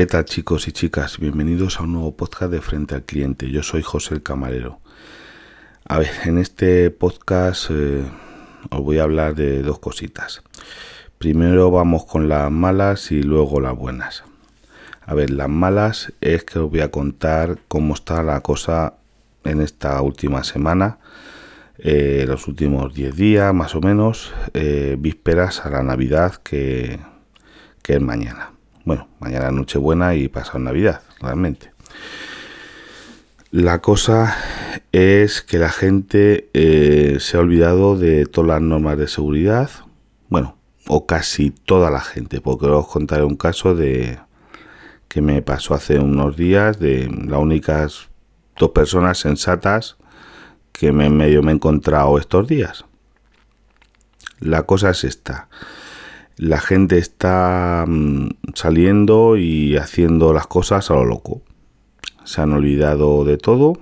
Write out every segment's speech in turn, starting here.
¿Qué tal chicos y chicas? Bienvenidos a un nuevo podcast de Frente al Cliente. Yo soy José el Camarero. A ver, en este podcast eh, os voy a hablar de dos cositas. Primero vamos con las malas y luego las buenas. A ver, las malas es que os voy a contar cómo está la cosa en esta última semana, eh, los últimos 10 días más o menos, eh, vísperas a la Navidad que, que es mañana. Bueno, mañana Nochebuena y pasado Navidad, realmente. La cosa es que la gente eh, se ha olvidado de todas las normas de seguridad. Bueno, o casi toda la gente, porque os contaré un caso de que me pasó hace unos días de las únicas dos personas sensatas que me medio me he encontrado estos días. La cosa es esta la gente está mm, saliendo y haciendo las cosas a lo loco. Se han olvidado de todo,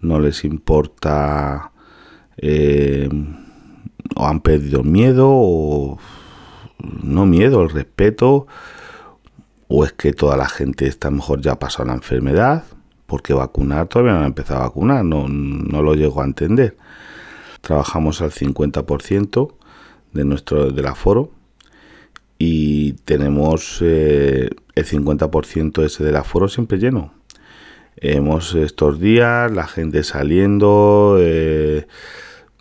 no les importa eh, o han perdido miedo o no miedo, el respeto o es que toda la gente está mejor ya pasado la enfermedad porque vacunar todavía no han empezado a vacunar, no, no lo llego a entender. Trabajamos al 50% de nuestro del aforo y tenemos eh, el 50% ese del aforo siempre lleno. Hemos estos días la gente saliendo eh,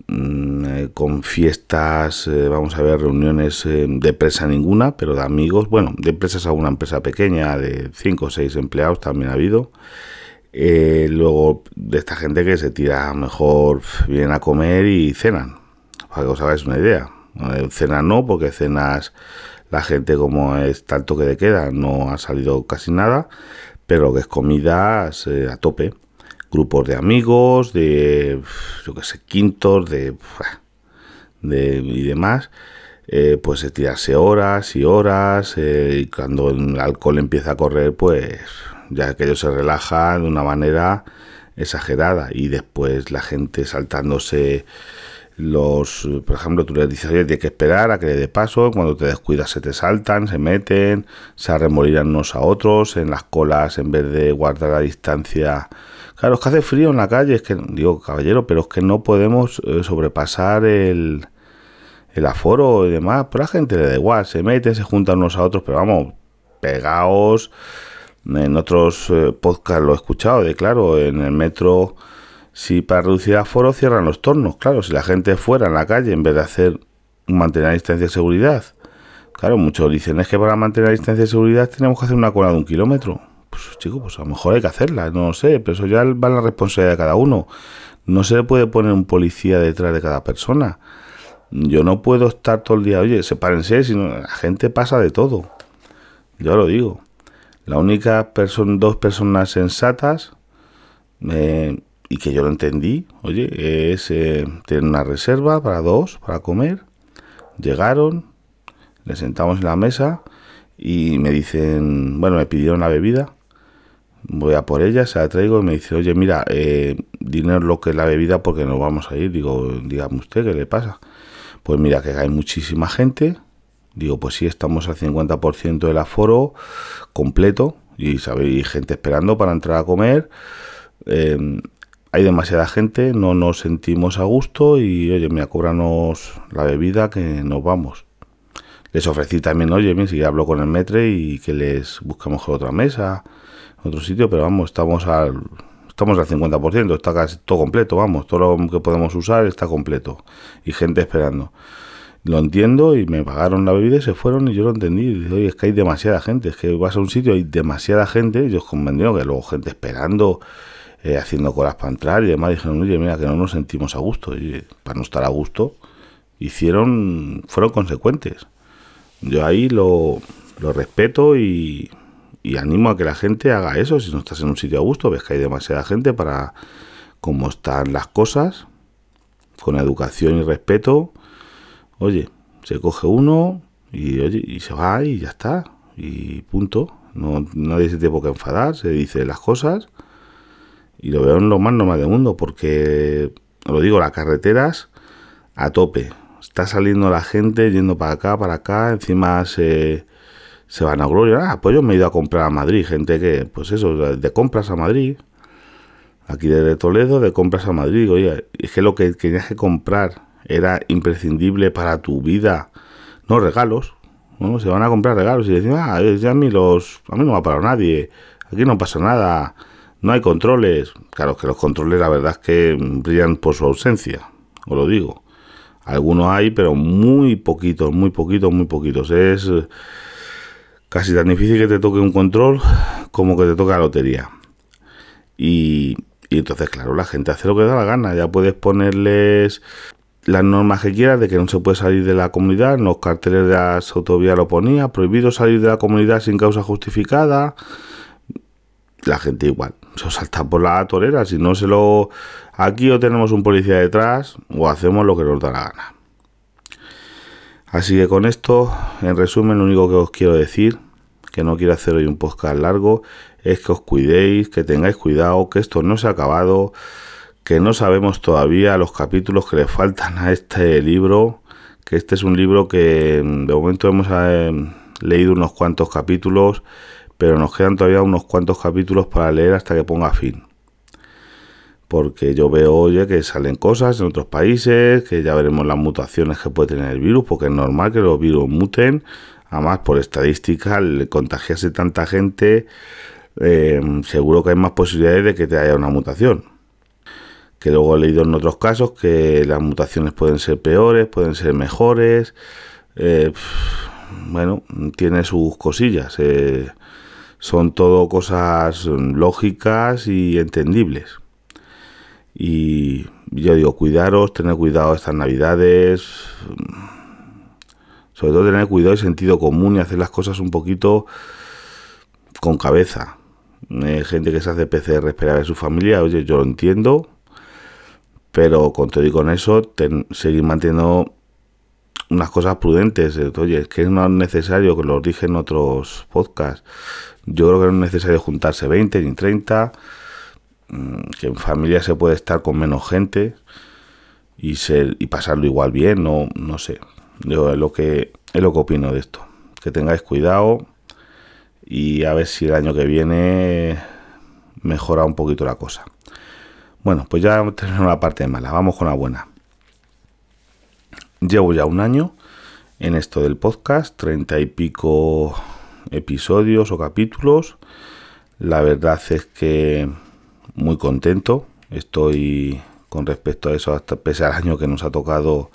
mm, eh, con fiestas, vamos a ver, reuniones de empresa ninguna, pero de amigos, bueno, de empresas a una empresa pequeña, de 5 o 6 empleados también ha habido. luego de esta gente que se tira mejor, vienen a comer y cenan, para que os hagáis una idea. Cenas no, porque cenas la gente, como es tanto que de queda, no ha salido casi nada, pero lo que es comida a tope. Grupos de amigos, de, yo que sé, quintos, de, de y demás. Eh, pues tirarse horas y horas eh, y cuando el alcohol empieza a correr pues ya aquello se relaja de una manera exagerada y después la gente saltándose los, por ejemplo, tú le dices, oye, tienes que esperar a que le dé paso, cuando te descuidas se te saltan, se meten, se arremolirán unos a otros, en las colas, en vez de guardar la distancia. Claro, es que hace frío en la calle, es que, digo, caballero, pero es que no podemos eh, sobrepasar el, el aforo y demás, pero la gente le da igual, se meten, se juntan unos a otros, pero vamos, pegaos. En otros eh, podcasts lo he escuchado, de claro, en el metro si para reducir aforo cierran los tornos, claro, si la gente fuera en la calle en vez de hacer mantener distancia de seguridad, claro, muchos dicen es que para mantener la distancia de seguridad tenemos que hacer una cola de un kilómetro. Pues chicos, pues a lo mejor hay que hacerla, no sé, pero eso ya va a la responsabilidad de cada uno. No se le puede poner un policía detrás de cada persona. Yo no puedo estar todo el día, oye, sepárense, sino la gente pasa de todo. Yo lo digo. La única persona, dos personas sensatas, eh, y que yo lo entendí, oye, es eh, tener una reserva para dos, para comer. Llegaron, le sentamos en la mesa y me dicen, bueno, me pidieron la bebida, voy a por ella, se la traigo y me dice, oye, mira, eh, dinero lo que es la bebida porque nos vamos a ir. Digo, dígame usted, ¿qué le pasa? Pues mira, que hay muchísima gente. Digo, pues sí, estamos al 50% del aforo completo y, ¿sabéis? gente esperando para entrar a comer. Eh, hay demasiada gente, no nos sentimos a gusto y, oye, mira, cóbranos la bebida que nos vamos. Les ofrecí también, oye, mira, si hablo con el metre y que les buscamos otra mesa, otro sitio, pero vamos, estamos al, estamos al 50%, está casi todo completo, vamos, todo lo que podemos usar está completo y gente esperando. Lo entiendo y me pagaron la bebida y se fueron y yo lo entendí. Oye, es que hay demasiada gente, es que vas a un sitio y hay demasiada gente y yo convendría que luego gente esperando eh, haciendo colas para entrar y demás, dijeron, oye, mira, que no nos sentimos a gusto. Y para no estar a gusto, hicieron, fueron consecuentes. Yo ahí lo, respeto y, y animo a que la gente haga eso. Si no estás en un sitio a gusto, ves que hay demasiada gente para cómo están las cosas, con educación y respeto. Oye, se coge uno y, oye, y se va y ya está. Y punto. No, nadie se tiene por qué enfadar, se dice las cosas y lo veo en lo más normal del mundo, porque, lo digo, las carreteras a tope. Está saliendo la gente yendo para acá, para acá, encima se, se van a gloria. Ah, pues yo me he ido a comprar a Madrid. Gente que, pues eso, de compras a Madrid. Aquí desde Toledo, de compras a Madrid. Oye, es que lo que tenías que comprar era imprescindible para tu vida. No regalos. ¿no? Se van a comprar regalos y decir, ah, ya a mí, los, a mí no me ha parado nadie. Aquí no pasa nada. No hay controles. Claro que los controles, la verdad es que brillan por su ausencia. Os lo digo. Algunos hay, pero muy poquitos, muy poquitos, muy poquitos. Es casi tan difícil que te toque un control como que te toque la lotería. Y, entonces, claro, la gente hace lo que da la gana. Ya puedes ponerles las normas que quieras de que no se puede salir de la comunidad. En los carteles de las autovías lo ponía. Prohibido salir de la comunidad sin causa justificada. La gente igual. Se salta por la torera. Si no se lo... Aquí o tenemos un policía detrás o hacemos lo que nos da la gana. Así que con esto, en resumen, lo único que os quiero decir, que no quiero hacer hoy un podcast largo, es que os cuidéis, que tengáis cuidado, que esto no se ha acabado, que no sabemos todavía los capítulos que le faltan a este libro, que este es un libro que mm, de momento hemos eh, leído unos cuantos capítulos, pero nos quedan todavía unos cuantos capítulos para leer hasta que ponga fin porque yo veo, oye, que salen cosas en otros países, que ya veremos las mutaciones que puede tener el virus, porque es normal que los virus muten, además por estadística, al contagiarse tanta gente, eh, seguro que hay más posibilidades de que te haya una mutación. Que luego he leído en otros casos que las mutaciones pueden ser peores, pueden ser mejores. Eh, bueno, tiene sus cosillas. Eh, son todo cosas lógicas y entendibles. Y yo digo, cuidaros, tener cuidado estas navidades, sobre todo tener cuidado y sentido común y hacer las cosas un poquito con cabeza. Hay gente que se hace PCR esperar a su familia, oye, yo lo entiendo, pero con todo y con eso, seguir manteniendo unas cosas prudentes. Oye, es que no es necesario, que lo dije en otros podcasts, yo creo que no es necesario juntarse 20 ni 30 Mm, que en familia se puede estar con menos gente y ser y pasarlo igual bien, no, no sé. Yo es lo que es lo que opino de esto. Que tengáis cuidado y a ver si el año que viene mejora un poquito la cosa. Bueno, pues ya tenemos la parte mala, vamos con la buena. Llevo ya un año en esto del podcast, treinta y pico episodios o capítulos. La verdad es que muy contento. Estoy con respecto a eso, hasta pese al año que nos ha tocado,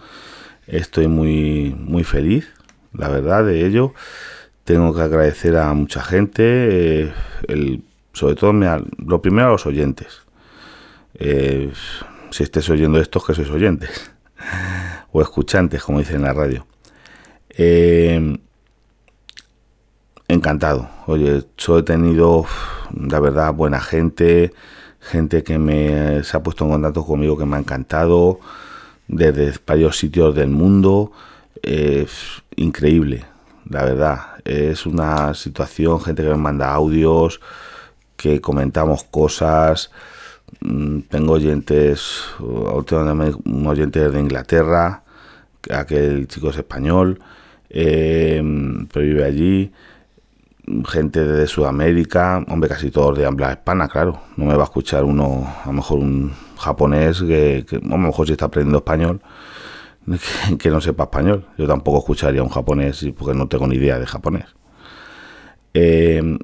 estoy muy, muy feliz, la verdad, de ello. Tengo que agradecer a mucha gente, eh, sobre todo lo primero a los oyentes. Eh, si estés oyendo esto, que sois oyentes o escuchantes, como dicen en la radio. Eh, encantado. Oye, yo he tenido, la verdad, buena gente, gente que me se ha puesto en contacto conmigo que me ha encantado, desde varios sitios del mundo. Es increíble, la verdad. Es una situación, gente que me manda audios, que comentamos cosas. Mm, tengo oyentes, un oyente de Inglaterra, aquel chico es español, eh, pero vive allí gente de Sudamérica, hombre, casi todos de habla hispana, claro. No me va a escuchar uno, a lo mejor un japonés que, a lo mejor si está aprendiendo español, que, no sepa español. Yo tampoco escucharía un japonés porque no tengo ni idea de japonés. Eh,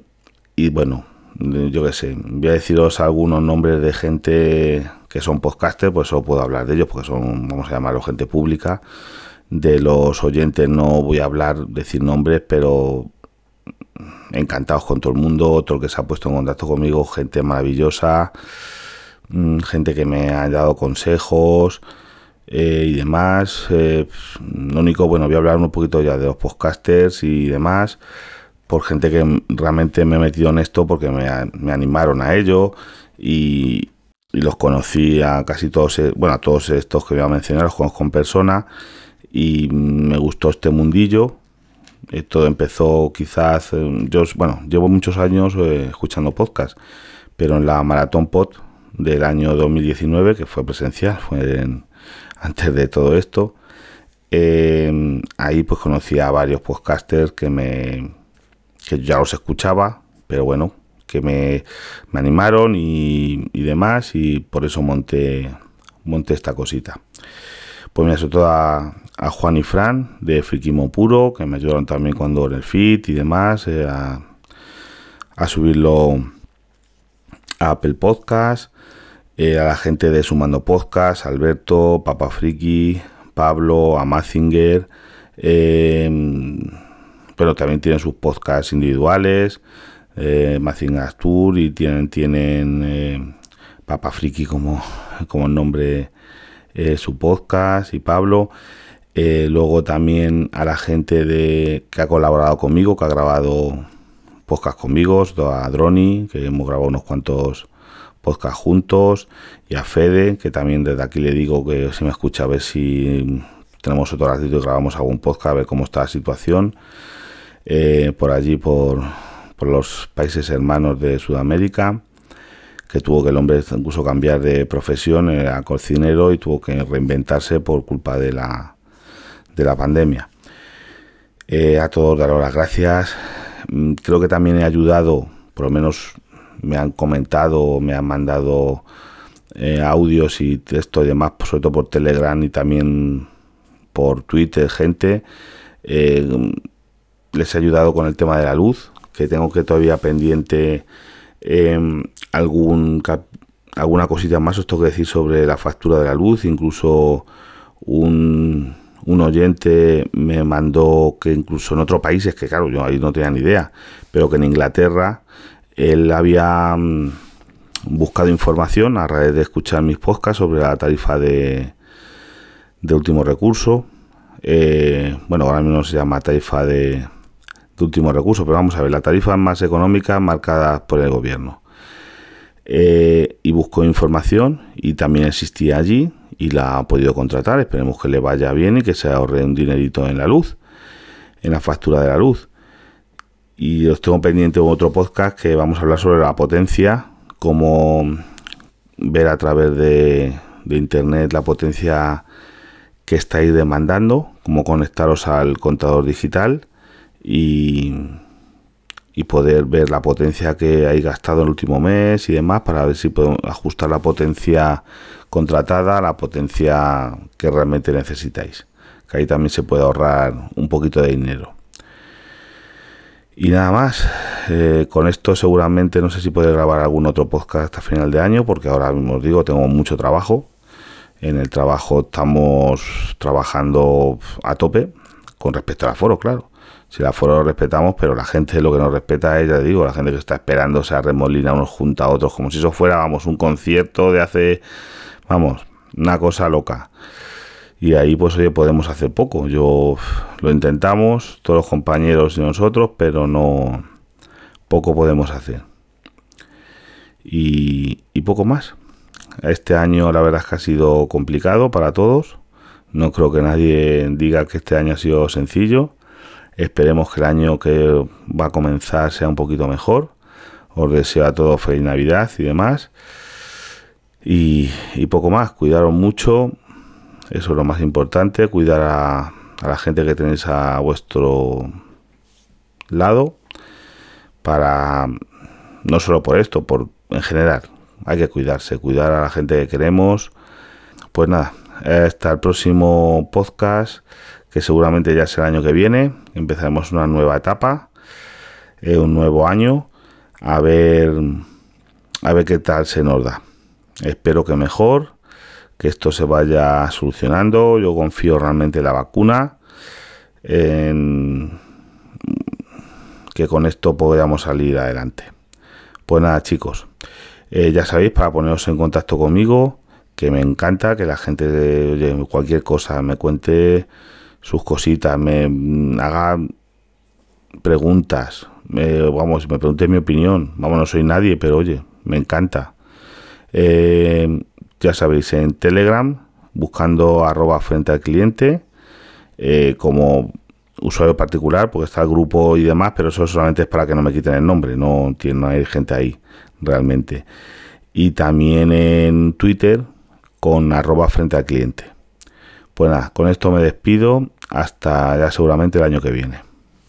y bueno, yo qué sé, voy a deciros algunos nombres de gente que son podcasters, pues solo puedo hablar de ellos porque son, vamos a llamarlo, gente pública. De los oyentes no voy a hablar, decir nombres, pero encantados con todo el mundo, otro que se ha puesto en contacto conmigo, gente maravillosa, mm, gente que me ha dado consejos eh, y demás. Eh, lo único, bueno, voy a hablar un poquito ya de los podcasters y demás, por gente que realmente me he metido en esto porque me, animaron a ello y, los conocí a casi todos, eh, bueno, a todos estos que voy a mencionar, los conozco en persona y me gustó este mundillo. Eh, todo empezó quizás, eh, yo, bueno, llevo muchos años eh, escuchando podcast, pero en la Maratón Pod del año 2019, que fue presencial, fue antes de todo esto, ahí pues conocí a varios podcasters que me, que ya los escuchaba, pero bueno, que me, animaron y, demás, y por eso monté, monté esta cosita. Pues mira, sobre todo a, Juan y Fran de Friquimo Puro, que me ayudaron también cuando en el fit y demás, eh, a, a, subirlo a Apple Podcast, eh, a la gente de Sumando Podcast, Alberto, Papa Friki, Pablo, a Mazinger, eh, pero también tienen sus podcasts individuales, eh, Mazinger Tour y tienen, tienen eh, Papa Friki como, como nombre eh, su podcast y Pablo. luego también a la gente de que ha colaborado conmigo, que ha grabado podcast conmigo, a Droni, que hemos grabado unos cuantos podcast juntos, y a Fede, que también desde aquí le digo que si me escucha a ver si tenemos otro ratito y grabamos algún podcast, a ver cómo está la situación. Eh, por allí, por, por los países hermanos de Sudamérica, que tuvo que el hombre incluso cambiar de profesión, era cocinero y tuvo que reinventarse por culpa de la, de la pandemia. Eh, a todos daros las gracias. Mm, creo que también he ayudado, por lo menos me han comentado, me han mandado eh, audios y texto y demás, sobre todo por Telegram y también por Twitter, gente. Eh, les he ayudado con el tema de la luz, que tengo que todavía pendiente em, algún alguna cosita más os tengo que decir sobre la factura de la luz, incluso un, un oyente me mandó que incluso en otros países, que claro, yo ahí no tenía ni idea, pero que en Inglaterra él había mm, buscado información a raíz de escuchar mis podcasts sobre la tarifa de, de último recurso. Eh, bueno, ahora mismo se llama tarifa de, último recurso, pero vamos a ver, la tarifa más económica marcada por el gobierno. Eh, y buscó información y también existía allí y la ha podido contratar. Esperemos que le vaya bien y que se ahorre un dinerito en la luz, en la factura de la luz. Y os tengo pendiente otro podcast que vamos a hablar sobre la potencia, cómo ver a través de, de internet la potencia que estáis demandando, cómo conectaros al contador digital y, poder ver la potencia que hay gastado en el último mes y demás para ver si podemos ajustar la potencia contratada a la potencia que realmente necesitáis. Que ahí también se puede ahorrar un poquito de dinero. Y nada más, eh, con esto seguramente no sé si podré grabar algún otro podcast hasta final de año, porque ahora mismo os digo, tengo mucho trabajo. En el trabajo estamos trabajando a tope, con respecto al aforo, claro. Si el aforo lo respetamos, pero la gente lo que nos respeta es, ya digo, la gente que está esperando, se arremolina unos junto a otros, como si eso fuera, vamos, un concierto de hace, vamos, una cosa loca. Y ahí pues oye podemos hacer poco. Yo lo intentamos todos los compañeros y nosotros pero no poco podemos hacer. Y, poco más. Este año la verdad es que ha sido complicado para todos. No creo que nadie diga que este año ha sido sencillo esperemos que el año que va a comenzar sea un poquito mejor. Os deseo a todos feliz navidad y demás. Y, poco más cuidaros mucho. Eso es lo más importante, cuidar a, la gente que tenéis a vuestro lado para no solo por esto, por en general, hay que cuidarse, cuidar a la gente que queremos. Pues nada, hasta el próximo podcast, que seguramente ya será el año que viene. Empezaremos una nueva etapa, eh, un nuevo año, a ver, a ver qué tal se nos da. Espero que mejor que esto se vaya solucionando. Yo confío realmente en la vacuna, en que con esto podamos salir adelante. Pues nada, chicos, eh, ya sabéis, para poneros en contacto conmigo, que me encanta que la gente de cualquier cosa me cuente sus cositas, me haga preguntas, me, vamos, me pregunte mi opinión. Vamos, no soy nadie, pero oye, me encanta. Eh, ya sabéis, en Telegram, buscando arroba frente al cliente, eh, como usuario particular, porque está el grupo y demás, pero eso solamente es para que no me quiten el nombre, no, no hay gente ahí realmente. Y también en Twitter con arroba frente al cliente. Pues nada, con esto me despido hasta ya seguramente el año que viene.